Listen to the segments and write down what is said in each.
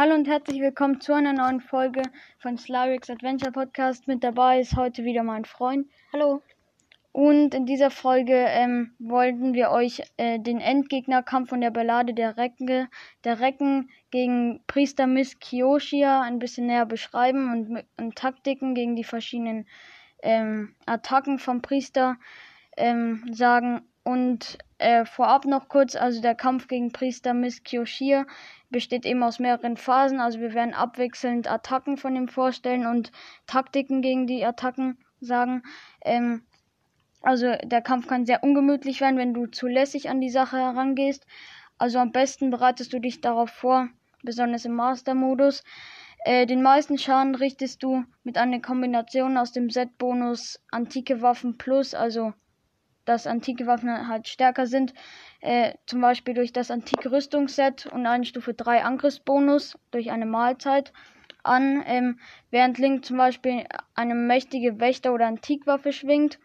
Hallo und herzlich willkommen zu einer neuen Folge von Slarix Adventure Podcast. Mit dabei ist heute wieder mein Freund. Hallo. Und in dieser Folge ähm, wollten wir euch äh, den Endgegnerkampf von der Ballade der Recken, der Recken gegen Priester Miss Kyoshia ein bisschen näher beschreiben und, und Taktiken gegen die verschiedenen ähm, Attacken vom Priester ähm, sagen. Und äh, vorab noch kurz, also der Kampf gegen Priester Miss Kyoshia besteht eben aus mehreren Phasen. Also wir werden abwechselnd Attacken von ihm vorstellen und Taktiken gegen die Attacken sagen. Ähm, also der Kampf kann sehr ungemütlich werden, wenn du zu lässig an die Sache herangehst. Also am besten bereitest du dich darauf vor, besonders im Master-Modus. Äh, den meisten Schaden richtest du mit einer Kombination aus dem Set-Bonus Antike Waffen Plus, also dass antike Waffen halt stärker sind, äh, zum Beispiel durch das antike Rüstungsset und einen Stufe 3 Angriffsbonus durch eine Mahlzeit an, ähm, während Link zum Beispiel eine mächtige Wächter- oder Antikwaffe schwingt.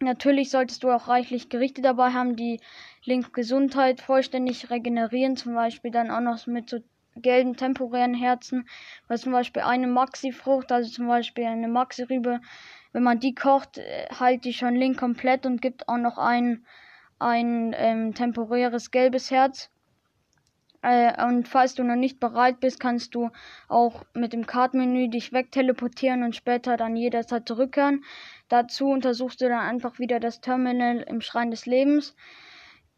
Natürlich solltest du auch reichlich Gerichte dabei haben, die Links Gesundheit vollständig regenerieren, zum Beispiel dann auch noch mit so gelben temporären Herzen, weil zum Beispiel eine Maxi-Frucht, also zum Beispiel eine Maxi-Rübe, wenn man die kocht, äh, heilt die schon Link komplett und gibt auch noch ein, ein ähm, temporäres gelbes Herz. Äh, und falls du noch nicht bereit bist, kannst du auch mit dem Kartenmenü dich wegteleportieren und später dann jederzeit zurückkehren. Dazu untersuchst du dann einfach wieder das Terminal im Schrein des Lebens.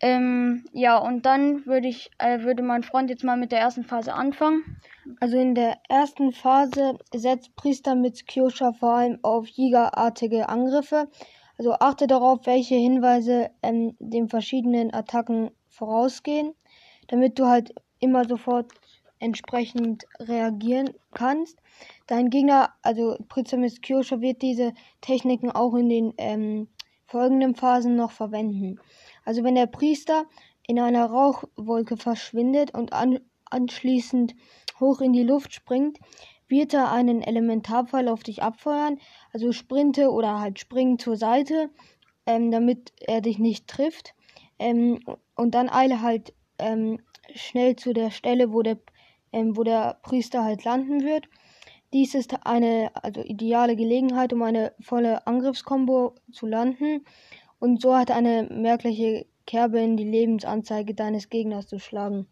Ähm, ja, und dann würde ich, äh, würde mein Freund jetzt mal mit der ersten Phase anfangen. Also in der ersten Phase setzt Priester mit Kyosha vor allem auf Jägerartige Angriffe. Also achte darauf, welche Hinweise ähm, den verschiedenen Attacken vorausgehen damit du halt immer sofort entsprechend reagieren kannst. Dein Gegner, also Prizamis Kyosha, wird diese Techniken auch in den ähm, folgenden Phasen noch verwenden. Also wenn der Priester in einer Rauchwolke verschwindet und an, anschließend hoch in die Luft springt, wird er einen Elementarpfeil auf dich abfeuern. Also sprinte oder halt springen zur Seite, ähm, damit er dich nicht trifft. Ähm, und dann eile halt ähm, schnell zu der Stelle, wo der, ähm, wo der Priester halt landen wird. Dies ist eine also ideale Gelegenheit, um eine volle Angriffskombo zu landen und so hat eine merkliche Kerbe in die Lebensanzeige deines Gegners zu schlagen.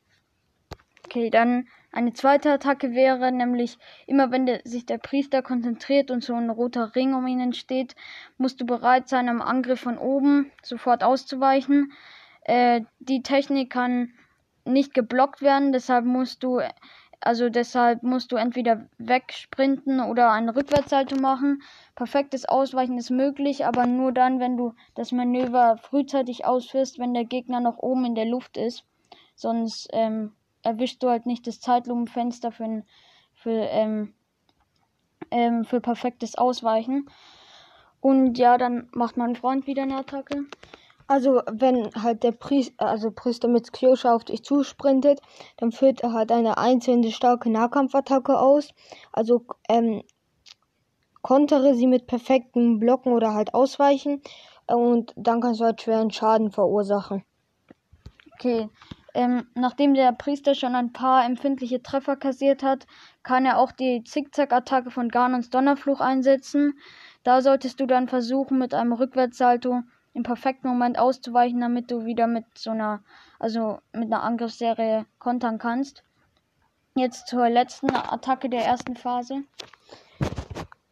Okay, dann eine zweite Attacke wäre nämlich immer wenn der, sich der Priester konzentriert und so ein roter Ring um ihn entsteht, musst du bereit sein, am Angriff von oben sofort auszuweichen. Äh, die Technik kann nicht geblockt werden, deshalb musst du also deshalb musst du entweder wegsprinten oder eine Rückwärtssalto machen. Perfektes Ausweichen ist möglich, aber nur dann, wenn du das Manöver frühzeitig ausführst, wenn der Gegner noch oben in der Luft ist. Sonst ähm, erwischst du halt nicht das Zeitlupenfenster für, für, ähm, ähm, für perfektes Ausweichen. Und ja, dann macht mein Freund wieder eine Attacke. Also, wenn halt der Priester, also Priester mit Kyosha auf dich zusprintet, dann führt er halt eine einzelne starke Nahkampfattacke aus. Also, ähm, kontere sie mit perfekten Blocken oder halt ausweichen. Und dann kannst du halt schweren Schaden verursachen. Okay. Ähm, nachdem der Priester schon ein paar empfindliche Treffer kassiert hat, kann er auch die Zickzack-Attacke von Garnons Donnerfluch einsetzen. Da solltest du dann versuchen, mit einem Rückwärtssalto im perfekten Moment auszuweichen, damit du wieder mit so einer, also mit einer Angriffsserie kontern kannst. Jetzt zur letzten Attacke der ersten Phase.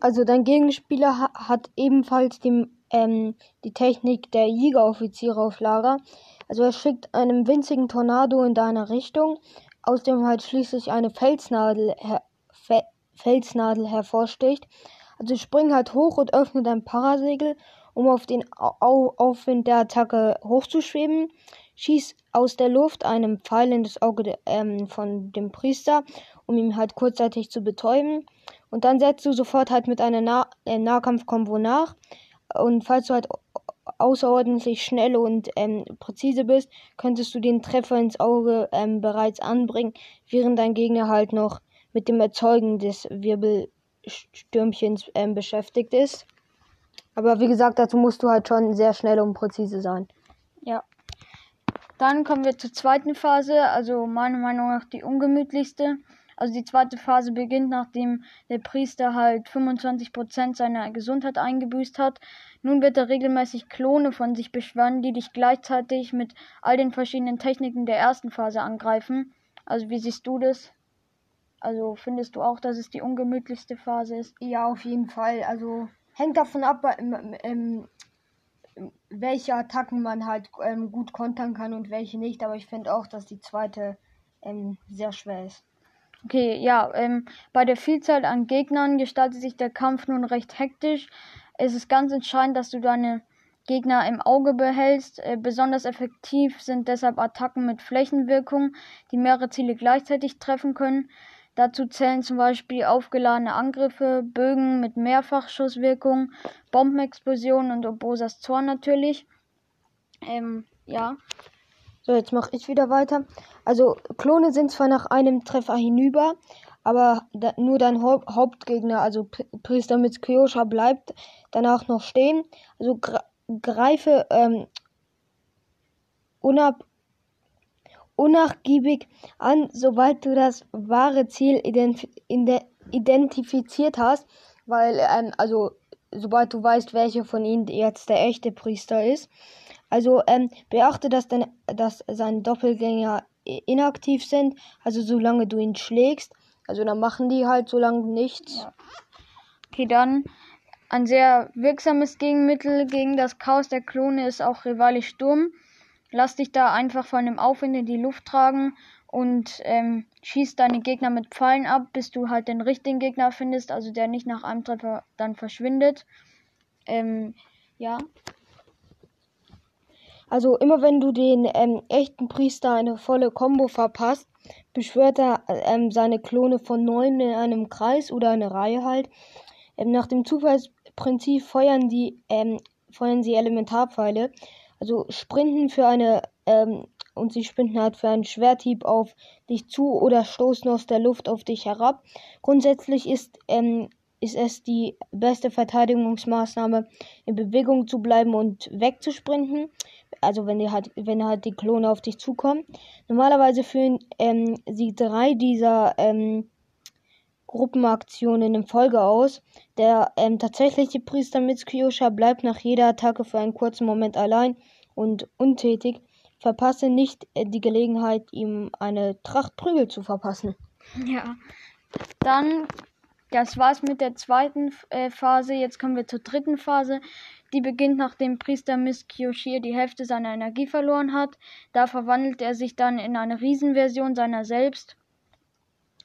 Also dein Gegenspieler ha hat ebenfalls die, ähm, die Technik der Jägeroffiziere auf Lager. Also er schickt einen winzigen Tornado in deine Richtung, aus dem halt schließlich eine Felsnadel, her Fe Felsnadel hervorsticht. Also spring halt hoch und öffne dein Parasegel um auf den Au Aufwind der Attacke hochzuschweben. Schieß aus der Luft einen Pfeil in das Auge ähm, von dem Priester, um ihn halt kurzzeitig zu betäuben. Und dann setzt du sofort halt mit einer nah äh, Nahkampfkombo nach. Und falls du halt außerordentlich schnell und ähm, präzise bist, könntest du den Treffer ins Auge ähm, bereits anbringen, während dein Gegner halt noch mit dem Erzeugen des Wirbelstürmchens ähm, beschäftigt ist. Aber wie gesagt, dazu musst du halt schon sehr schnell und präzise sein. Ja. Dann kommen wir zur zweiten Phase, also meiner Meinung nach die ungemütlichste. Also die zweite Phase beginnt, nachdem der Priester halt 25% seiner Gesundheit eingebüßt hat. Nun wird er regelmäßig Klone von sich beschwören, die dich gleichzeitig mit all den verschiedenen Techniken der ersten Phase angreifen. Also wie siehst du das? Also findest du auch, dass es die ungemütlichste Phase ist? Ja, auf jeden Fall. Also hängt davon ab, ähm, welche Attacken man halt ähm, gut kontern kann und welche nicht. Aber ich finde auch, dass die zweite ähm, sehr schwer ist. Okay, ja, ähm, bei der Vielzahl an Gegnern gestaltet sich der Kampf nun recht hektisch. Es ist ganz entscheidend, dass du deine Gegner im Auge behältst. Äh, besonders effektiv sind deshalb Attacken mit Flächenwirkung, die mehrere Ziele gleichzeitig treffen können. Dazu zählen zum Beispiel aufgeladene Angriffe, Bögen mit Mehrfachschusswirkung, Bombenexplosionen und Obosas Zorn natürlich. Ähm, ja. So, jetzt mache ich wieder weiter. Also, Klone sind zwar nach einem Treffer hinüber, aber da, nur dein Haupt Hauptgegner, also P Priester mit Kyosha, bleibt danach noch stehen. Also greife ähm, unab unnachgiebig an, sobald du das wahre Ziel ident identifiziert hast, weil, ähm, also, sobald du weißt, welcher von ihnen jetzt der echte Priester ist. Also, ähm, beachte, dass, dein, dass seine Doppelgänger inaktiv sind, also solange du ihn schlägst. Also, dann machen die halt so lange nichts. Ja. Okay, dann ein sehr wirksames Gegenmittel gegen das Chaos der Klone ist auch Rivali Sturm. Lass dich da einfach von dem Aufwind in die Luft tragen und ähm, schieß deine Gegner mit Pfeilen ab, bis du halt den richtigen Gegner findest, also der nicht nach einem Treffer dann verschwindet. Ähm, ja. Also immer wenn du den ähm, echten Priester eine volle Combo verpasst, beschwört er ähm, seine Klone von neun in einem Kreis oder eine Reihe halt. Ähm, nach dem Zufallsprinzip feuern die ähm, feuern sie Elementarpfeile also sprinten für eine ähm, und sie sprinten halt für einen Schwerthieb auf dich zu oder stoßen aus der Luft auf dich herab. Grundsätzlich ist, ähm, ist es die beste Verteidigungsmaßnahme, in Bewegung zu bleiben und wegzusprinten. Also wenn die halt, wenn halt die Klone auf dich zukommen. Normalerweise führen ähm, sie drei dieser ähm, Gruppenaktionen in Folge aus. Der ähm, tatsächliche Priester Mitsukyosha bleibt nach jeder Attacke für einen kurzen Moment allein und untätig. Verpasse nicht äh, die Gelegenheit, ihm eine Tracht Prügel zu verpassen. Ja. Dann, das war's mit der zweiten äh, Phase. Jetzt kommen wir zur dritten Phase. Die beginnt, nachdem Priester Miss Kyoshir die Hälfte seiner Energie verloren hat. Da verwandelt er sich dann in eine Riesenversion seiner selbst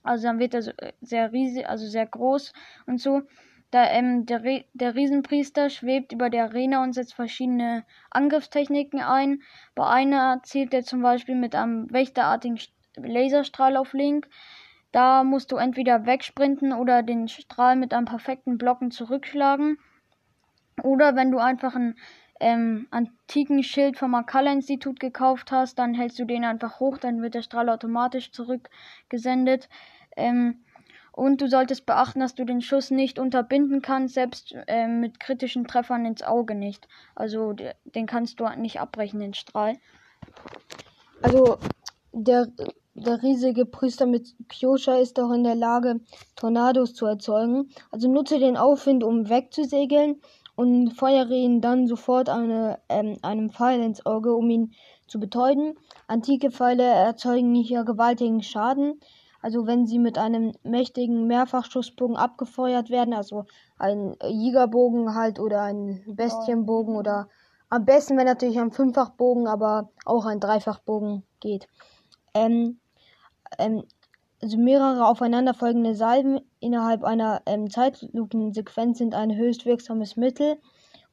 also dann wird er äh, sehr riesig, also sehr groß und so. Da, ähm, der, Re der Riesenpriester schwebt über der Arena und setzt verschiedene Angriffstechniken ein. Bei einer zielt er zum Beispiel mit einem wächterartigen Laserstrahl auf Link. Da musst du entweder wegsprinten oder den Strahl mit einem perfekten Blocken zurückschlagen. Oder wenn du einfach einen ähm, antiken Schild vom Akala-Institut gekauft hast, dann hältst du den einfach hoch, dann wird der Strahl automatisch zurückgesendet. Ähm, und du solltest beachten, dass du den Schuss nicht unterbinden kannst, selbst äh, mit kritischen Treffern ins Auge nicht. Also den kannst du nicht abbrechen, den Strahl. Also der, der riesige Priester mit Kyosha ist auch in der Lage, Tornados zu erzeugen. Also nutze den Aufwind, um wegzusegeln und feuere ihn dann sofort eine, ähm, einem Pfeil ins Auge, um ihn zu betäuben. Antike Pfeile erzeugen hier gewaltigen Schaden. Also wenn sie mit einem mächtigen Mehrfachschussbogen abgefeuert werden, also ein Jägerbogen halt oder ein Bestienbogen oder am besten wenn natürlich ein Fünffachbogen, aber auch ein Dreifachbogen geht. Ähm, ähm, also mehrere aufeinanderfolgende Salben innerhalb einer ähm, Zeitlupensequenz sind ein höchst wirksames Mittel,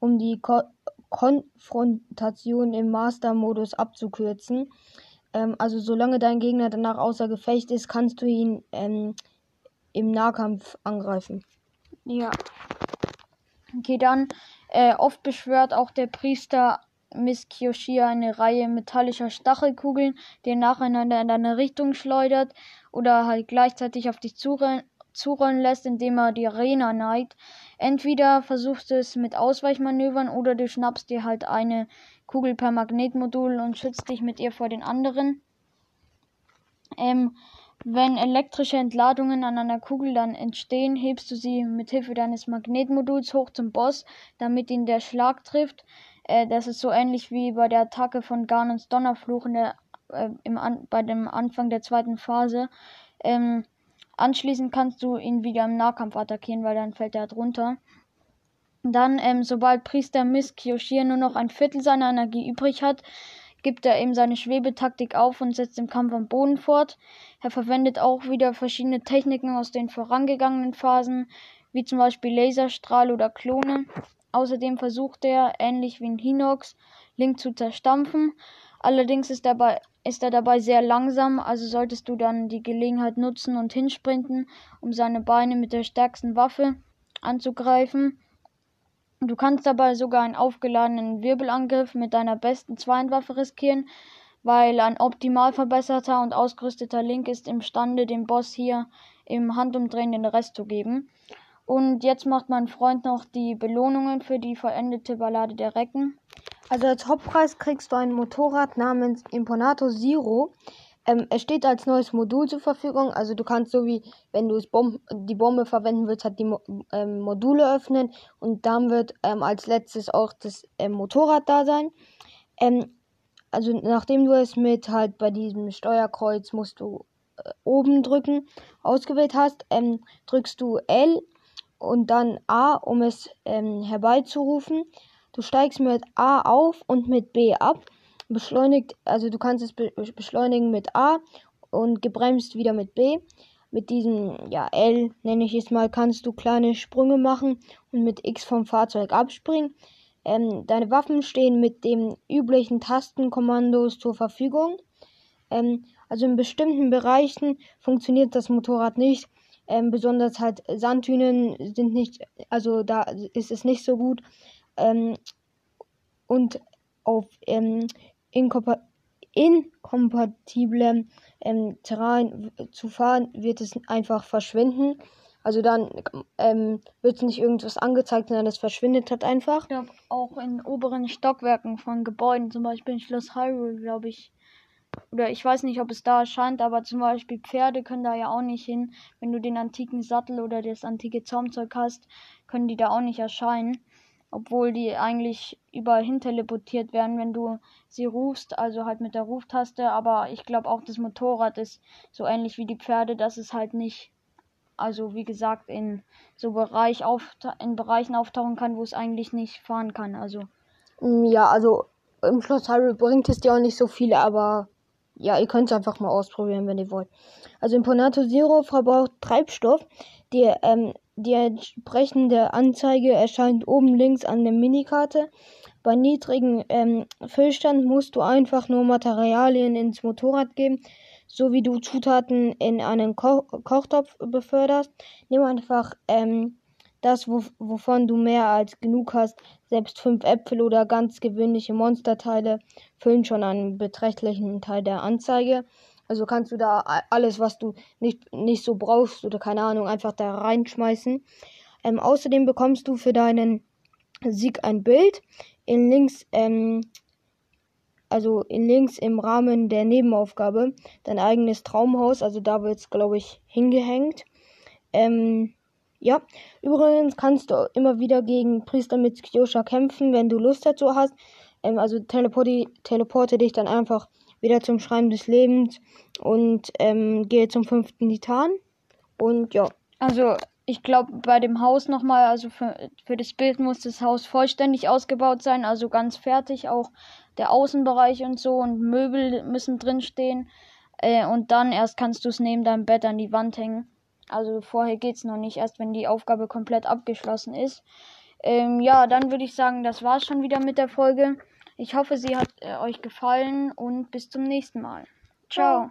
um die Ko Konfrontation im Master-Modus abzukürzen. Ähm, also solange dein Gegner danach außer Gefecht ist, kannst du ihn ähm, im Nahkampf angreifen. Ja. Okay, dann äh, oft beschwört auch der Priester Miss Kyoshia eine Reihe metallischer Stachelkugeln, die er nacheinander in deine Richtung schleudert oder halt gleichzeitig auf dich zurollen, zurollen lässt, indem er die Arena neigt. Entweder versuchst du es mit Ausweichmanövern oder du schnappst dir halt eine Kugel per Magnetmodul und schützt dich mit ihr vor den anderen. Ähm, Wenn elektrische Entladungen an einer Kugel dann entstehen, hebst du sie mit Hilfe deines Magnetmoduls hoch zum Boss, damit ihn der Schlag trifft. Äh, das ist so ähnlich wie bei der Attacke von Garnons Donnerfluch in der, äh, im An bei dem Anfang der zweiten Phase. Ähm, anschließend kannst du ihn wieder im Nahkampf attackieren, weil dann fällt er drunter. Dann, ähm, sobald Priester Miss Kyoshir nur noch ein Viertel seiner Energie übrig hat, gibt er eben seine Schwebetaktik auf und setzt den Kampf am Boden fort. Er verwendet auch wieder verschiedene Techniken aus den vorangegangenen Phasen, wie zum Beispiel Laserstrahl oder Klone. Außerdem versucht er, ähnlich wie in Hinox, Link zu zerstampfen. Allerdings ist, dabei, ist er dabei sehr langsam, also solltest du dann die Gelegenheit nutzen und hinsprinten, um seine Beine mit der stärksten Waffe anzugreifen. Du kannst dabei sogar einen aufgeladenen Wirbelangriff mit deiner besten Zweihandwaffe riskieren, weil ein optimal verbesserter und ausgerüsteter Link ist imstande, dem Boss hier im Handumdrehen den Rest zu geben. Und jetzt macht mein Freund noch die Belohnungen für die vollendete Ballade der Recken. Also als Hauptpreis kriegst du ein Motorrad namens Imponato Zero. Ähm, es steht als neues Modul zur Verfügung. Also du kannst so wie, wenn du Bom die Bombe verwenden willst, halt die Mo ähm, Module öffnen und dann wird ähm, als letztes auch das ähm, Motorrad da sein. Ähm, also nachdem du es mit halt bei diesem Steuerkreuz musst du äh, oben drücken, ausgewählt hast, ähm, drückst du L und dann A, um es herbeizurufen. Du steigst mit A auf und mit B ab beschleunigt, also du kannst es be beschleunigen mit A und gebremst wieder mit B. Mit diesem ja, L, nenne ich es mal, kannst du kleine Sprünge machen und mit X vom Fahrzeug abspringen. Ähm, deine Waffen stehen mit den üblichen Tastenkommandos zur Verfügung. Ähm, also in bestimmten Bereichen funktioniert das Motorrad nicht. Ähm, besonders halt Sandhühnen sind nicht, also da ist es nicht so gut. Ähm, und auf ähm, inkompatiblem ähm, Terrain zu fahren, wird es einfach verschwinden. Also dann ähm, wird nicht irgendwas angezeigt, sondern es verschwindet halt einfach. Ich glaube, auch in oberen Stockwerken von Gebäuden, zum Beispiel in Schloss Hyrule, glaube ich. Oder ich weiß nicht, ob es da erscheint, aber zum Beispiel Pferde können da ja auch nicht hin. Wenn du den antiken Sattel oder das antike Zaumzeug hast, können die da auch nicht erscheinen obwohl die eigentlich überall hin teleportiert werden, wenn du sie rufst, also halt mit der Ruftaste. Aber ich glaube auch das Motorrad ist so ähnlich wie die Pferde, dass es halt nicht, also wie gesagt, in so Bereich auf, in Bereichen auftauchen kann, wo es eigentlich nicht fahren kann. Also mm, ja, also im Schloss Hyrule bringt es dir auch nicht so viel, aber ja, ihr könnt es einfach mal ausprobieren, wenn ihr wollt. Also Imponato Zero verbraucht Treibstoff, der ähm, die entsprechende Anzeige erscheint oben links an der Minikarte. Bei niedrigem ähm, Füllstand musst du einfach nur Materialien ins Motorrad geben, so wie du Zutaten in einen Ko Kochtopf beförderst. Nimm einfach ähm, das, wo wovon du mehr als genug hast. Selbst fünf Äpfel oder ganz gewöhnliche Monsterteile füllen schon einen beträchtlichen Teil der Anzeige. Also kannst du da alles, was du nicht, nicht so brauchst oder keine Ahnung, einfach da reinschmeißen. Ähm, außerdem bekommst du für deinen Sieg ein Bild. In links, ähm, also in links im Rahmen der Nebenaufgabe dein eigenes Traumhaus. Also da wird es, glaube ich, hingehängt. Ähm, ja, übrigens kannst du immer wieder gegen Priester mit Kyosha kämpfen, wenn du Lust dazu hast. Ähm, also teleporte, teleporte dich dann einfach wieder zum Schreiben des Lebens und ähm, gehe zum fünften Titan. Und ja. Also ich glaube bei dem Haus nochmal, also für, für das Bild muss das Haus vollständig ausgebaut sein, also ganz fertig, auch der Außenbereich und so und Möbel müssen drinstehen. Äh, und dann erst kannst du es neben deinem Bett an die Wand hängen. Also vorher geht es noch nicht, erst wenn die Aufgabe komplett abgeschlossen ist. Ähm, ja, dann würde ich sagen, das war's schon wieder mit der Folge. Ich hoffe, sie hat äh, euch gefallen und bis zum nächsten Mal. Ciao.